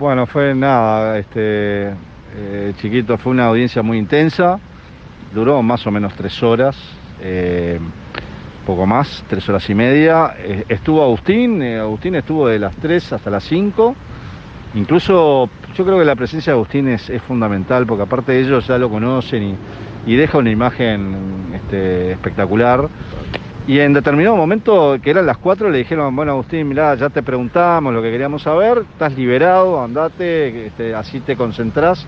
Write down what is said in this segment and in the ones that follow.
Bueno, fue nada, este, eh, chiquito, fue una audiencia muy intensa, duró más o menos tres horas, eh, poco más, tres horas y media. Eh, estuvo Agustín, Agustín estuvo de las tres hasta las cinco. Incluso yo creo que la presencia de Agustín es, fundamental, porque aparte de ellos ya lo conocen y, y deja una imagen este, espectacular. Y en determinado momento, que eran las 4, le dijeron, bueno Agustín, mirá, ya te preguntamos lo que queríamos saber, estás liberado, andate, este, así te concentrás.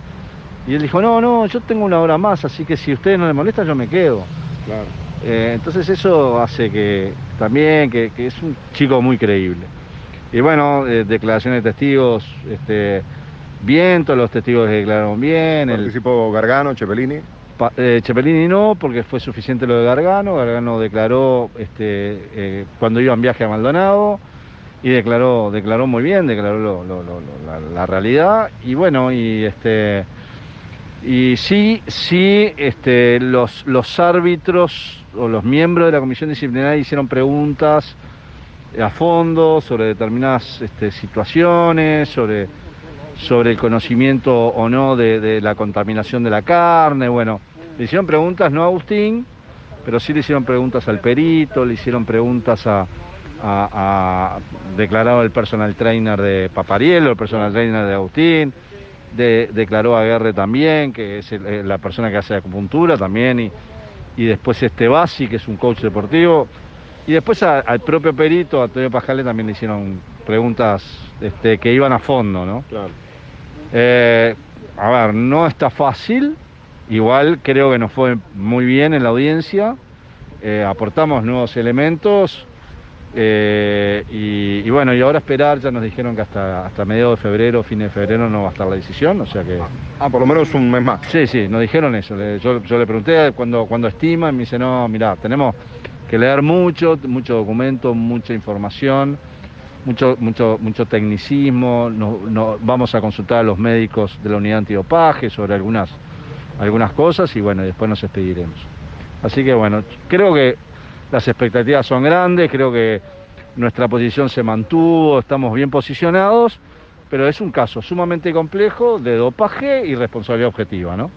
Y él dijo, no, no, yo tengo una hora más, así que si a ustedes no les molesta, yo me quedo. Claro. Eh, entonces eso hace que también, que, que es un chico muy creíble. Y bueno, eh, declaraciones de testigos, este, bien, todos los testigos declararon bien. el- Participó Gargano, Cepelini. Eh, Cepelini no, porque fue suficiente lo de Gargano. Gargano declaró este, eh, cuando iba en viaje a Maldonado y declaró, declaró muy bien, declaró la, realidad. Y bueno, y este y sí, sí, este, los, árbitros o los miembros de la comisión disciplinaria hicieron preguntas a fondo sobre determinadas este, situaciones, sobre sobre el conocimiento o no de, de la contaminación de la carne. Bueno, le hicieron preguntas no a Agustín, pero sí le hicieron preguntas al perito, le hicieron preguntas a, a- a- declarado el personal trainer de Paparielo, el personal trainer de Agustín, de- declaró a Guerre también, que es el- eh, la persona que hace acupuntura también, y, y después este Basi, que es un coach deportivo, y después a- al propio perito, a Antonio Pajale, también le hicieron preguntas este, que iban a fondo, ¿no? Claro. Eh, a ver, no está fácil. Igual creo que nos fue muy bien en la audiencia. Eh, aportamos nuevos elementos. eh, y, y bueno, y ahora esperar, ya nos dijeron que hasta, hasta mediados de febrero, fin de febrero no va a estar la decisión, o sea que... Ah, por lo menos un mes más. Sí, sí, nos dijeron eso. Yo, yo le pregunté cuando, cuando estima y me dice, no, mirá, tenemos que leer mucho, mucho documento, mucha información, mucho, mucho, mucho tecnicismo. No, no- vamos a consultar a los médicos de la unidad antidopaje sobre algunas, algunas cosas y bueno, después nos expediremos. Así que bueno, creo que las expectativas son grandes, creo que nuestra posición se mantuvo, estamos bien posicionados, pero es un caso sumamente complejo de dopaje y responsabilidad objetiva, ¿no?